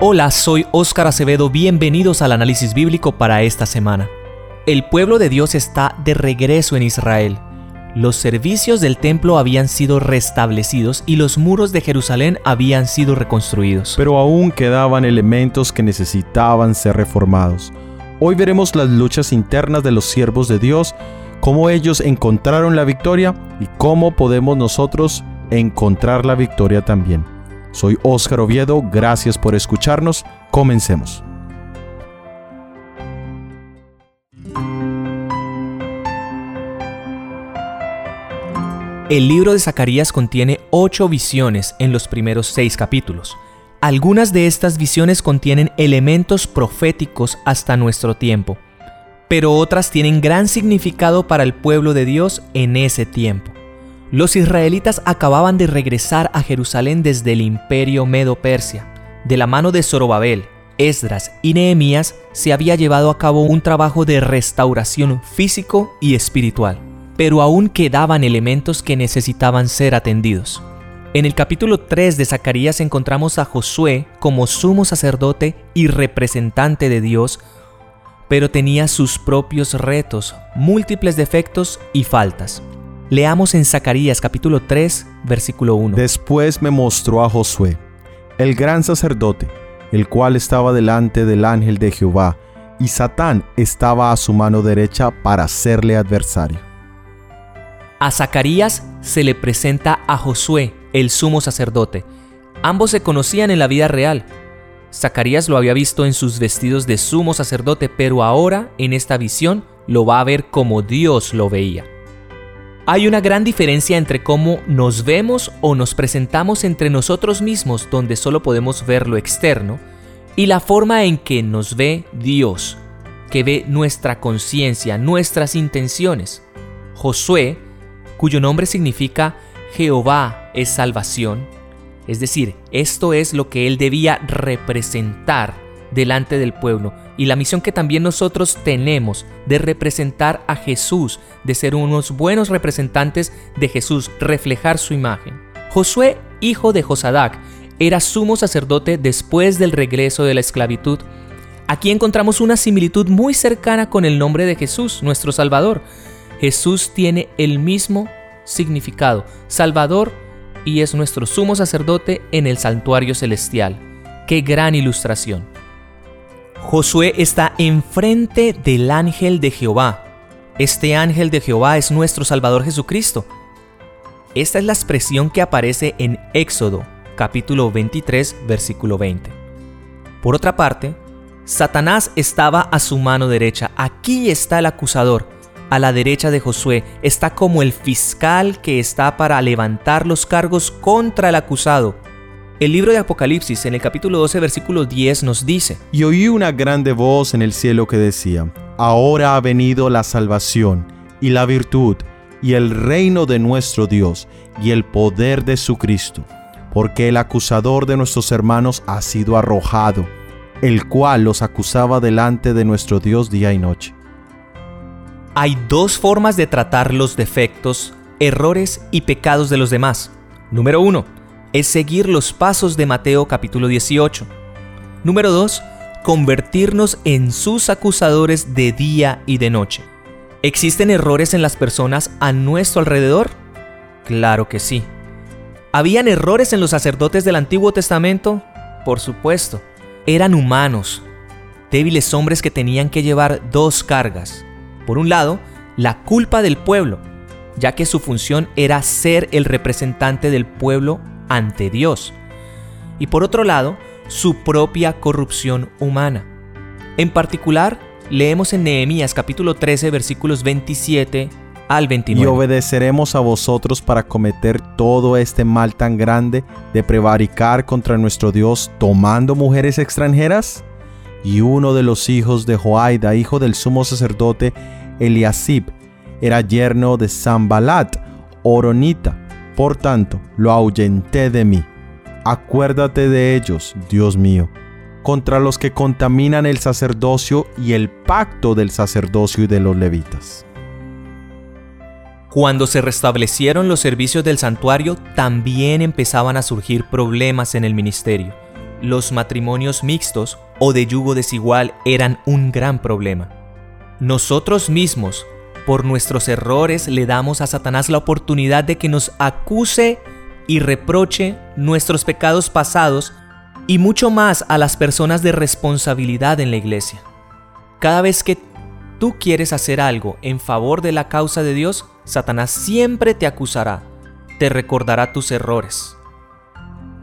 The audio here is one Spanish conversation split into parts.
Hola, soy Óscar Acevedo, bienvenidos al análisis bíblico para esta semana. El pueblo de Dios está de regreso en Israel. Los servicios del templo habían sido restablecidos y los muros de Jerusalén habían sido reconstruidos. Pero aún quedaban elementos que necesitaban ser reformados. Hoy veremos las luchas internas de los siervos de Dios, cómo ellos encontraron la victoria y cómo podemos nosotros encontrar la victoria también. Soy Óscar Oviedo, gracias por escucharnos, comencemos. El libro de Zacarías contiene ocho visiones en los primeros seis capítulos. Algunas de estas visiones contienen elementos proféticos hasta nuestro tiempo, pero otras tienen gran significado para el pueblo de Dios en ese tiempo. Los israelitas acababan de regresar a Jerusalén desde el imperio Medo-Persia. De la mano de Zorobabel, Esdras y Nehemías se había llevado a cabo un trabajo de restauración físico y espiritual, pero aún quedaban elementos que necesitaban ser atendidos. En el capítulo 3 de Zacarías encontramos a Josué como sumo sacerdote y representante de Dios, pero tenía sus propios retos, múltiples defectos y faltas. Leamos en Zacarías capítulo 3, versículo 1. Después me mostró a Josué, el gran sacerdote, el cual estaba delante del ángel de Jehová, y Satán estaba a su mano derecha para hacerle adversario. A Zacarías se le presenta a Josué, el sumo sacerdote. Ambos se conocían en la vida real. Zacarías lo había visto en sus vestidos de sumo sacerdote, pero ahora en esta visión lo va a ver como Dios lo veía. Hay una gran diferencia entre cómo nos vemos o nos presentamos entre nosotros mismos, donde solo podemos ver lo externo, y la forma en que nos ve Dios, que ve nuestra conciencia, nuestras intenciones. Josué, cuyo nombre significa Jehová es salvación, es decir, esto es lo que él debía representar delante del pueblo y la misión que también nosotros tenemos de representar a Jesús, de ser unos buenos representantes de Jesús, reflejar su imagen. Josué, hijo de Josadac, era sumo sacerdote después del regreso de la esclavitud. Aquí encontramos una similitud muy cercana con el nombre de Jesús, nuestro Salvador. Jesús tiene el mismo significado, Salvador, y es nuestro sumo sacerdote en el santuario celestial. ¡Qué gran ilustración! Josué está enfrente del ángel de Jehová. Este ángel de Jehová es nuestro Salvador Jesucristo. Esta es la expresión que aparece en Éxodo, capítulo 23, versículo 20. Por otra parte, Satanás estaba a su mano derecha. Aquí está el acusador. A la derecha de Josué está como el fiscal que está para levantar los cargos contra el acusado. El libro de Apocalipsis en el capítulo 12 versículo 10 nos dice, Y oí una grande voz en el cielo que decía, Ahora ha venido la salvación y la virtud y el reino de nuestro Dios y el poder de su Cristo, porque el acusador de nuestros hermanos ha sido arrojado, el cual los acusaba delante de nuestro Dios día y noche. Hay dos formas de tratar los defectos, errores y pecados de los demás. Número uno, es seguir los pasos de Mateo capítulo 18. Número 2. Convertirnos en sus acusadores de día y de noche. ¿Existen errores en las personas a nuestro alrededor? Claro que sí. ¿Habían errores en los sacerdotes del Antiguo Testamento? Por supuesto. Eran humanos, débiles hombres que tenían que llevar dos cargas. Por un lado, la culpa del pueblo, ya que su función era ser el representante del pueblo ante Dios. Y por otro lado, su propia corrupción humana. En particular, leemos en Nehemías capítulo 13 versículos 27 al 29. Y obedeceremos a vosotros para cometer todo este mal tan grande de prevaricar contra nuestro Dios tomando mujeres extranjeras. Y uno de los hijos de Joaida, hijo del sumo sacerdote Eliasib, era yerno de Sambalat, Oronita, por tanto, lo ahuyenté de mí. Acuérdate de ellos, Dios mío, contra los que contaminan el sacerdocio y el pacto del sacerdocio y de los levitas. Cuando se restablecieron los servicios del santuario, también empezaban a surgir problemas en el ministerio. los matrimonios mixtos o de yugo desigual eran un gran problema. Nosotros mismos, por nuestros errores, le damos a Satanás la oportunidad de que nos acuse y reproche nuestros pecados pasados y mucho más a las personas de responsabilidad en la iglesia. Cada vez que tú quieres hacer algo en favor de la causa de Dios, Satanás siempre te acusará, te recordará tus errores.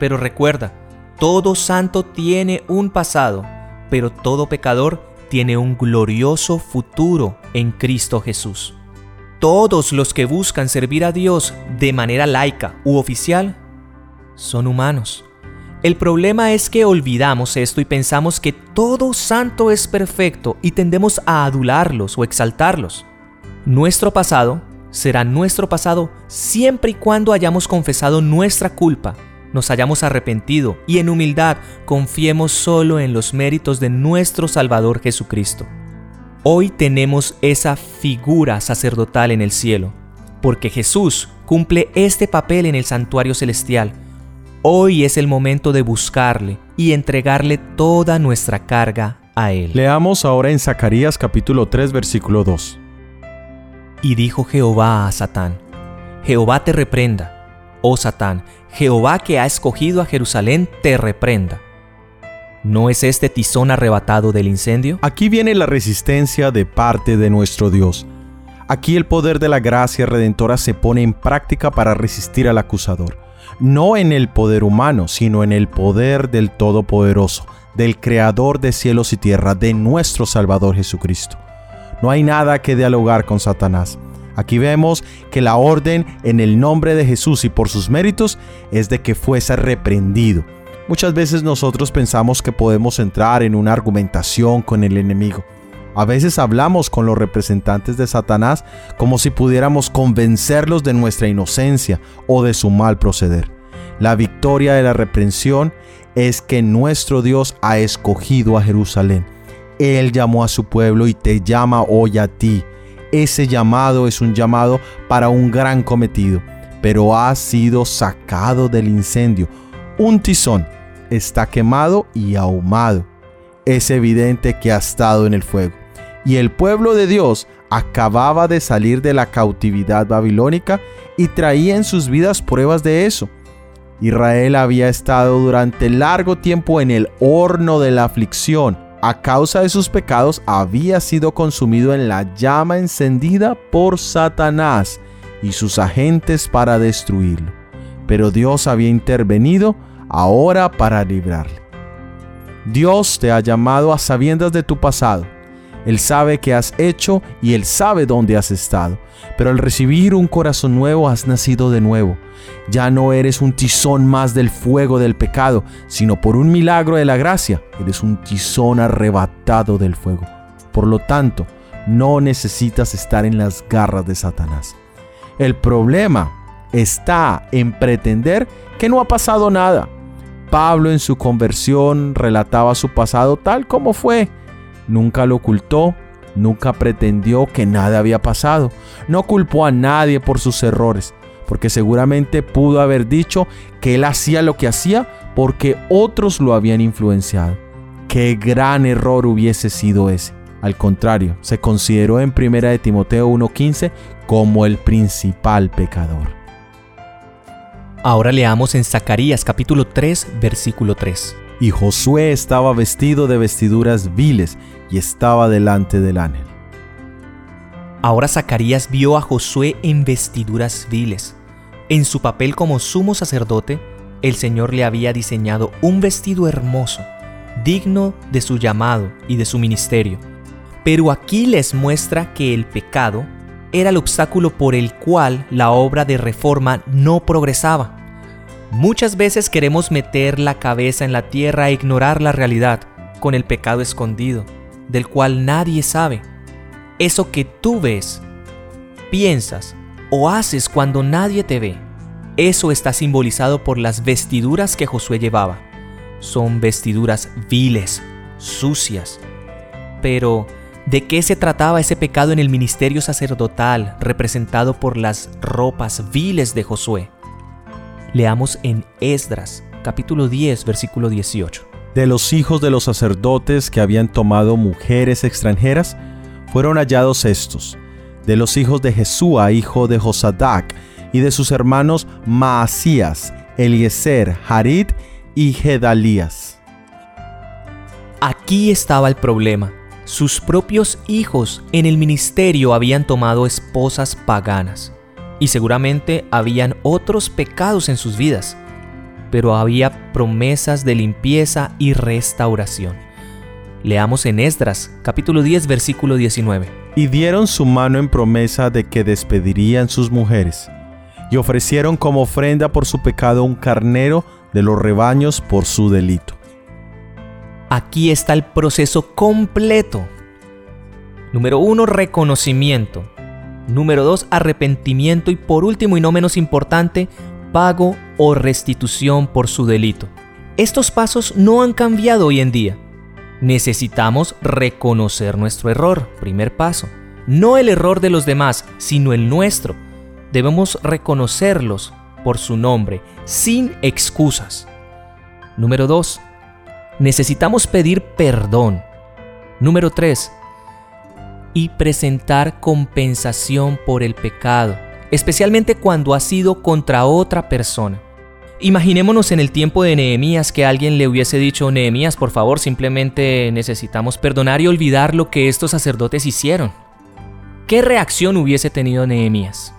Pero recuerda, todo santo tiene un pasado, pero todo pecador tiene un glorioso futuro en Cristo Jesús. Todos los que buscan servir a Dios de manera laica u oficial son humanos. El problema es que olvidamos esto y pensamos que todo santo es perfecto y tendemos a adularlos o exaltarlos. Nuestro pasado será nuestro pasado siempre y cuando hayamos confesado nuestra culpa, nos hayamos arrepentido y en humildad confiemos solo en los méritos de nuestro Salvador Jesucristo. Hoy tenemos esa figura sacerdotal en el cielo, porque Jesús cumple este papel en el santuario celestial. Hoy es el momento de buscarle y entregarle toda nuestra carga a Él. Leamos ahora en Zacarías capítulo 3 versículo 2. Y dijo Jehová a Satán, Jehová te reprenda, oh Satán, Jehová que ha escogido a Jerusalén te reprenda. ¿No es este tizón arrebatado del incendio? Aquí viene la resistencia de parte de nuestro Dios. Aquí el poder de la gracia redentora se pone en práctica para resistir al acusador. No en el poder humano, sino en el poder del Todopoderoso, del Creador de cielos y tierra, de nuestro Salvador Jesucristo. No hay nada que dialogar con Satanás. Aquí vemos que la orden en el nombre de Jesús y por sus méritos es de que fuese reprendido. Muchas veces nosotros pensamos que podemos entrar en una argumentación con el enemigo. A veces hablamos con los representantes de Satanás como si pudiéramos convencerlos de nuestra inocencia o de su mal proceder. La victoria de la reprensión es que nuestro Dios ha escogido a Jerusalén él llamó a su pueblo y te llama hoy a ti. Ese llamado es un llamado para un gran cometido, pero ha sido sacado del incendio. Un tizón está quemado y ahumado. Es evidente que ha estado en el fuego. Y el pueblo de Dios acababa de salir de la cautividad babilónica y traía en sus vidas pruebas de eso. Israel había estado durante largo tiempo en el horno de la aflicción, a causa de sus pecados, había sido consumido en la llama encendida por Satanás y sus agentes para destruirlo. Pero Dios había intervenido ahora para librarle. Dios te ha llamado a sabiendas de tu pasado él sabe qué has hecho y Él sabe dónde has estado. Pero al recibir un corazón nuevo has nacido de nuevo. Ya no eres un tizón más del fuego del pecado, sino por un milagro de la gracia, eres un tizón arrebatado del fuego. Por lo tanto, no necesitas estar en las garras de Satanás. El problema está en pretender que no ha pasado nada. Pablo en su conversión relataba su pasado tal como fue Nunca lo ocultó, nunca pretendió que nada había pasado. No culpó a nadie por sus errores, porque seguramente pudo haber dicho que él hacía lo que hacía porque otros lo habían influenciado. Qué gran error hubiese sido ese. Al contrario, se consideró en 1 de Timoteo 1:15 como el principal pecador. Ahora leamos en Zacarías capítulo 3, versículo 3 y Josué estaba vestido de vestiduras viles y estaba delante del ángel. Ahora Zacarías vio a Josué en vestiduras viles. En su papel como sumo sacerdote, el Señor le había diseñado un vestido hermoso, digno de su llamado y de su ministerio. Pero aquí les muestra que el pecado era el obstáculo por el cual la obra de reforma no progresaba. Muchas veces queremos meter la cabeza en la tierra e ignorar la realidad con el pecado escondido, del cual nadie sabe. Eso que tú ves, piensas o haces cuando nadie te ve, eso está simbolizado por las vestiduras que Josué llevaba. Son vestiduras viles, sucias. Pero, ¿de qué se trataba ese pecado en el ministerio sacerdotal representado por las ropas viles de Josué? Leamos en Esdras, capítulo 10, versículo 18. De los hijos de los sacerdotes que habían tomado mujeres extranjeras, fueron hallados estos, de los hijos de Jesúa, hijo de Josadac, y de sus hermanos Maasías, Eliezer, Harid y Gedalías. Aquí estaba el problema. Sus propios hijos en el ministerio habían tomado esposas paganas y seguramente habían otros pecados en sus vidas, pero había promesas de limpieza y restauración. Leamos en Esdras, capítulo 10, versículo 19. Y dieron su mano en promesa de que despedirían sus mujeres, y ofrecieron como ofrenda por su pecado un carnero de los rebaños por su delito. Aquí está el proceso completo. Número uno, reconocimiento. Número 2, arrepentimiento. Y por último y no menos importante, pago o restitución por su delito. Estos pasos no han cambiado hoy en día. Necesitamos reconocer nuestro error, primer paso. No el error de los demás, sino el nuestro. Debemos reconocerlos por su nombre, sin excusas. Número 2. Necesitamos pedir perdón. Número 3 y presentar compensación por el pecado, especialmente cuando ha sido contra otra persona. Imaginémonos en el tiempo de Nehemías que alguien le hubiese dicho, Nehemías, por favor, simplemente necesitamos perdonar y olvidar lo que estos sacerdotes hicieron. ¿Qué reacción hubiese tenido Nehemías?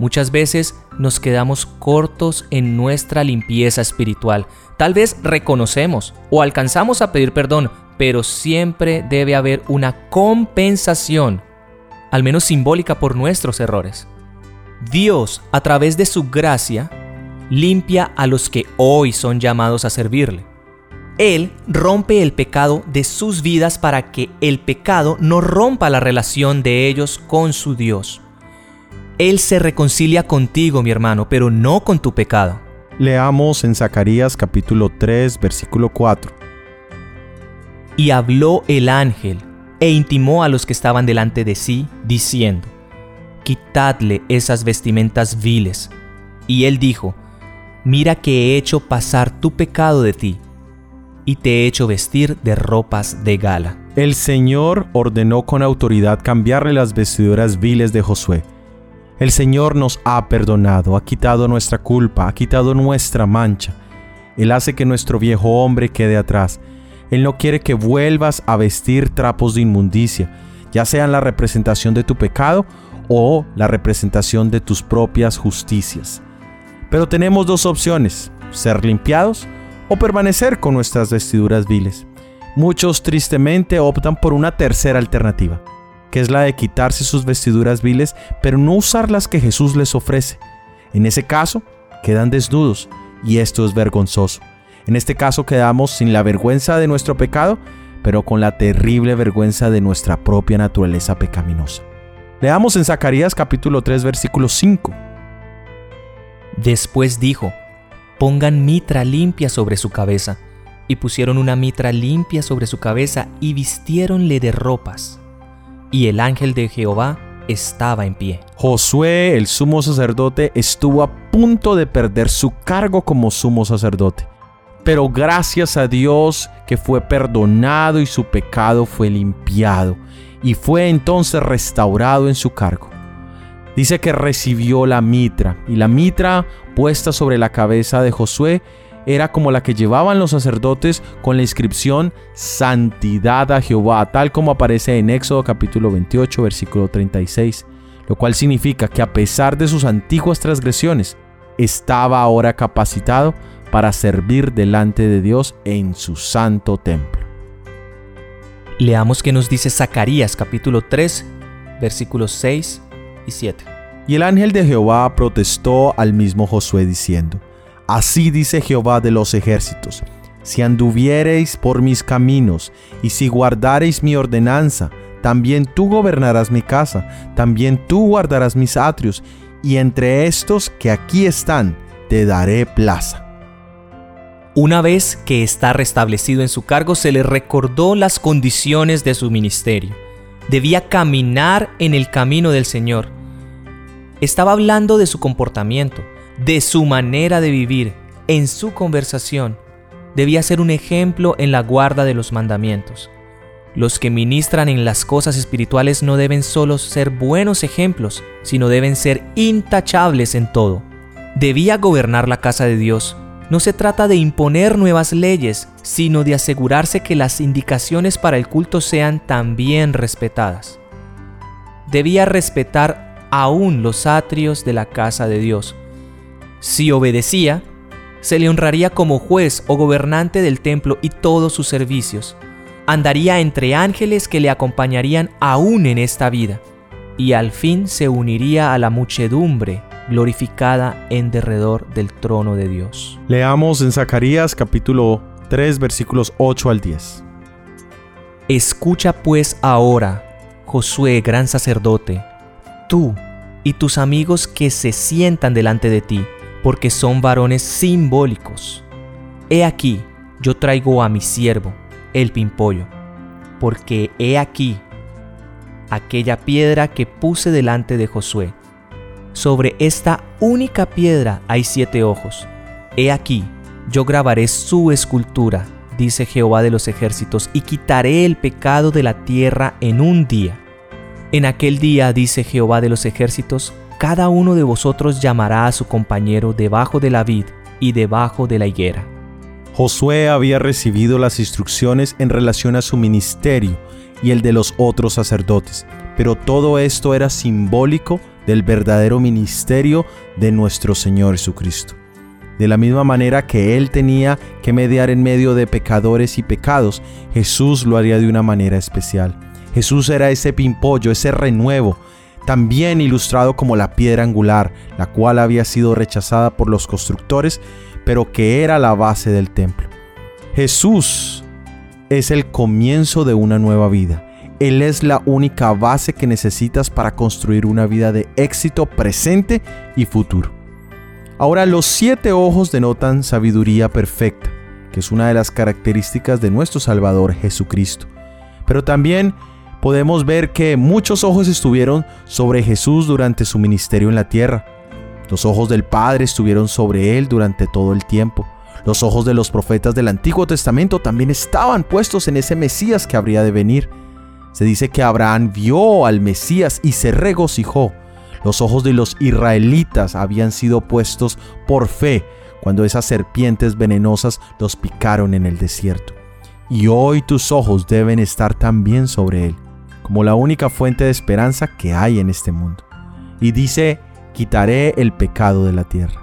Muchas veces nos quedamos cortos en nuestra limpieza espiritual. Tal vez reconocemos o alcanzamos a pedir perdón, pero siempre debe haber una compensación, al menos simbólica por nuestros errores. Dios, a través de su gracia, limpia a los que hoy son llamados a servirle. Él rompe el pecado de sus vidas para que el pecado no rompa la relación de ellos con su Dios. Él se reconcilia contigo, mi hermano, pero no con tu pecado. Leamos en Zacarías capítulo 3, versículo 4. Y habló el ángel e intimó a los que estaban delante de sí, diciendo, Quitadle esas vestimentas viles. Y él dijo, Mira que he hecho pasar tu pecado de ti, y te he hecho vestir de ropas de gala. El Señor ordenó con autoridad cambiarle las vestiduras viles de Josué. El Señor nos ha perdonado, ha quitado nuestra culpa, ha quitado nuestra mancha. Él hace que nuestro viejo hombre quede atrás él no quiere que vuelvas a vestir trapos de inmundicia, ya sean la representación de tu pecado o la representación de tus propias justicias. Pero tenemos dos opciones, ser limpiados o permanecer con nuestras vestiduras viles. Muchos tristemente optan por una tercera alternativa, que es la de quitarse sus vestiduras viles, pero no usar las que Jesús les ofrece. En ese caso, quedan desnudos, y esto es vergonzoso. En este caso quedamos sin la vergüenza de nuestro pecado, pero con la terrible vergüenza de nuestra propia naturaleza pecaminosa. Leamos en Zacarías capítulo 3 versículo 5. Después dijo, pongan mitra limpia sobre su cabeza. Y pusieron una mitra limpia sobre su cabeza y vistiéronle de ropas. Y el ángel de Jehová estaba en pie. Josué, el sumo sacerdote, estuvo a punto de perder su cargo como sumo sacerdote pero gracias a Dios que fue perdonado y su pecado fue limpiado y fue entonces restaurado en su cargo. Dice que recibió la mitra y la mitra puesta sobre la cabeza de Josué era como la que llevaban los sacerdotes con la inscripción Santidad a Jehová, tal como aparece en Éxodo capítulo 28 versículo 36, lo cual significa que a pesar de sus antiguas transgresiones, estaba ahora capacitado para servir delante de Dios en su santo templo. Leamos que nos dice Zacarías capítulo 3 versículos 6 y 7. Y el ángel de Jehová protestó al mismo Josué diciendo, Así dice Jehová de los ejércitos, si anduviereis por mis caminos y si guardareis mi ordenanza, también tú gobernarás mi casa, también tú guardarás mis atrios, y entre estos que aquí están, te daré plaza. Una vez que está restablecido en su cargo, se le recordó las condiciones de su ministerio. Debía caminar en el camino del Señor. Estaba hablando de su comportamiento, de su manera de vivir. en su conversación, debía ser un ejemplo en la guarda de los mandamientos. Los que ministran en las cosas espirituales no deben solo ser buenos ejemplos, sino deben ser intachables en todo. Debía gobernar la casa de Dios. No se trata de imponer nuevas leyes, sino de asegurarse que las indicaciones para el culto sean también respetadas. Debía respetar aún los atrios de la casa de Dios. Si obedecía, se le honraría como juez o gobernante del templo y todos sus servicios. Andaría entre ángeles que le acompañarían aún en esta vida, y al fin se uniría a la muchedumbre glorificada en derredor del trono de Dios. Leamos en Zacarías capítulo 3 versículos 8 al 10. Escucha pues ahora, Josué, gran sacerdote, tú y tus amigos que se sientan delante de ti, porque son varones simbólicos. He aquí, yo traigo a mi siervo, el pimpollo, porque he aquí aquella piedra que puse delante de Josué. Sobre esta única piedra hay siete ojos. He aquí, yo grabaré su escultura, dice Jehová de los ejércitos, y quitaré el pecado de la tierra en un día. En aquel día, dice Jehová de los ejércitos, cada uno de vosotros llamará a su compañero debajo de la vid y debajo de la higuera. Josué había recibido las instrucciones en relación a su ministerio y el de los otros sacerdotes, pero todo esto era simbólico del verdadero ministerio de nuestro Señor Jesucristo. De la misma manera que Él tenía que mediar en medio de pecadores y pecados, Jesús lo haría de una manera especial. Jesús era ese pimpollo, ese renuevo, también ilustrado como la piedra angular, la cual había sido rechazada por los constructores, pero que era la base del templo. Jesús es el comienzo de una nueva vida. Él es la única base que necesitas para construir una vida de éxito presente y futuro. Ahora los siete ojos denotan sabiduría perfecta, que es una de las características de nuestro Salvador Jesucristo. Pero también podemos ver que muchos ojos estuvieron sobre Jesús durante su ministerio en la tierra. Los ojos del Padre estuvieron sobre él durante todo el tiempo. Los ojos de los profetas del Antiguo Testamento también estaban puestos en ese Mesías que habría de venir. Se dice que Abraham vio al Mesías y se regocijó. Los ojos de los israelitas habían sido puestos por fe cuando esas serpientes venenosas los picaron en el desierto. Y hoy tus ojos deben estar también sobre él como la única fuente de esperanza que hay en este mundo. Y dice, quitaré el pecado de la tierra.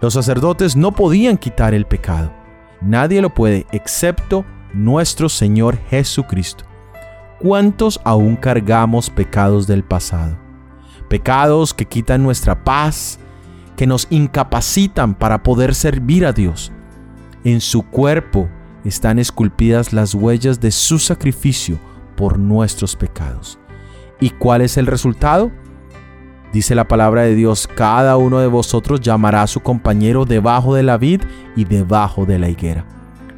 Los sacerdotes no podían quitar el pecado. Nadie lo puede excepto nuestro Señor Jesucristo. ¿Cuántos aún cargamos pecados del pasado? Pecados que quitan nuestra paz, que nos incapacitan para poder servir a Dios. En su cuerpo están esculpidas las huellas de su sacrificio por nuestros pecados. ¿Y cuál es el resultado? Dice la palabra de Dios, cada uno de vosotros llamará a su compañero debajo de la vid y debajo de la higuera.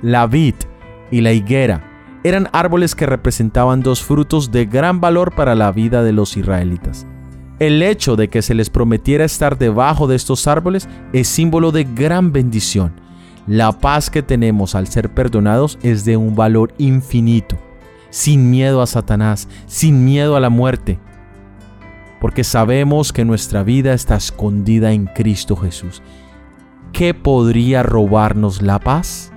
La vid y la higuera eran árboles que representaban dos frutos de gran valor para la vida de los israelitas. El hecho de que se les prometiera estar debajo de estos árboles es símbolo de gran bendición. La paz que tenemos al ser perdonados es de un valor infinito sin miedo a Satanás, sin miedo a la muerte, porque sabemos que nuestra vida está escondida en Cristo Jesús. ¿Qué podría robarnos la paz?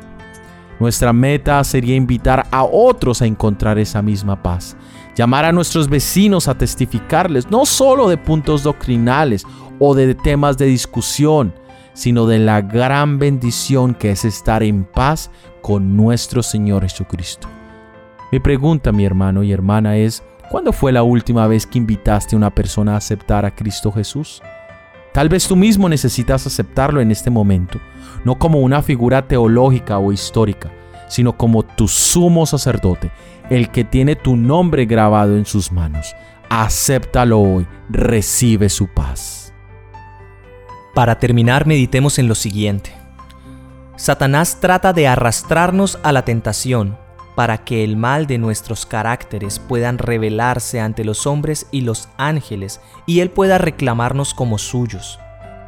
Nuestra meta sería invitar a otros a encontrar esa misma paz, llamar a nuestros vecinos a testificarles, no solo de puntos doctrinales o de temas de discusión, sino de la gran bendición que es estar en paz con nuestro Señor Jesucristo. Mi pregunta, mi hermano y hermana, es, ¿cuándo fue la última vez que invitaste a una persona a aceptar a Cristo Jesús? Tal vez tú mismo necesitas aceptarlo en este momento, no como una figura teológica o histórica, sino como tu sumo sacerdote, el que tiene tu nombre grabado en sus manos. Acéptalo hoy, recibe su paz. Para terminar, meditemos en lo siguiente. Satanás trata de arrastrarnos a la tentación para que el mal de nuestros caracteres puedan revelarse ante los hombres y los ángeles y Él pueda reclamarnos como suyos.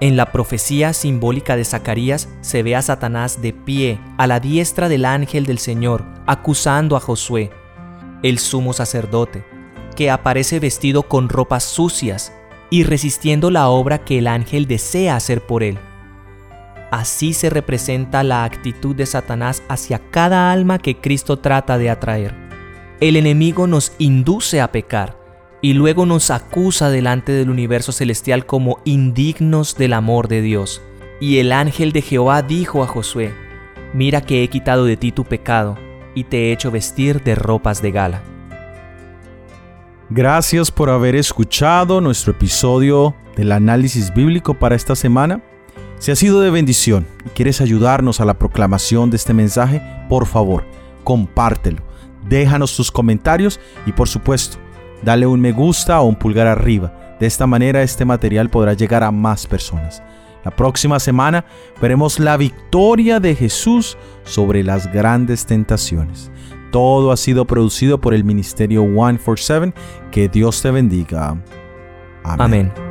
En la profecía simbólica de Zacarías se ve a Satanás de pie a la diestra del ángel del Señor, acusando a Josué, el sumo sacerdote, que aparece vestido con ropas sucias y resistiendo la obra que el ángel desea hacer por él. Así se representa la actitud de Satanás hacia cada alma que Cristo trata de atraer. El enemigo nos induce a pecar y luego nos acusa delante del universo celestial como indignos del amor de Dios. Y el ángel de Jehová dijo a Josué, mira que he quitado de ti tu pecado y te he hecho vestir de ropas de gala. Gracias por haber escuchado nuestro episodio del análisis bíblico para esta semana. Si ha sido de bendición y quieres ayudarnos a la proclamación de este mensaje, por favor, compártelo. Déjanos tus comentarios y por supuesto, dale un me gusta o un pulgar arriba. De esta manera este material podrá llegar a más personas. La próxima semana veremos la victoria de Jesús sobre las grandes tentaciones. Todo ha sido producido por el Ministerio 147. Que Dios te bendiga. Amén. Amén.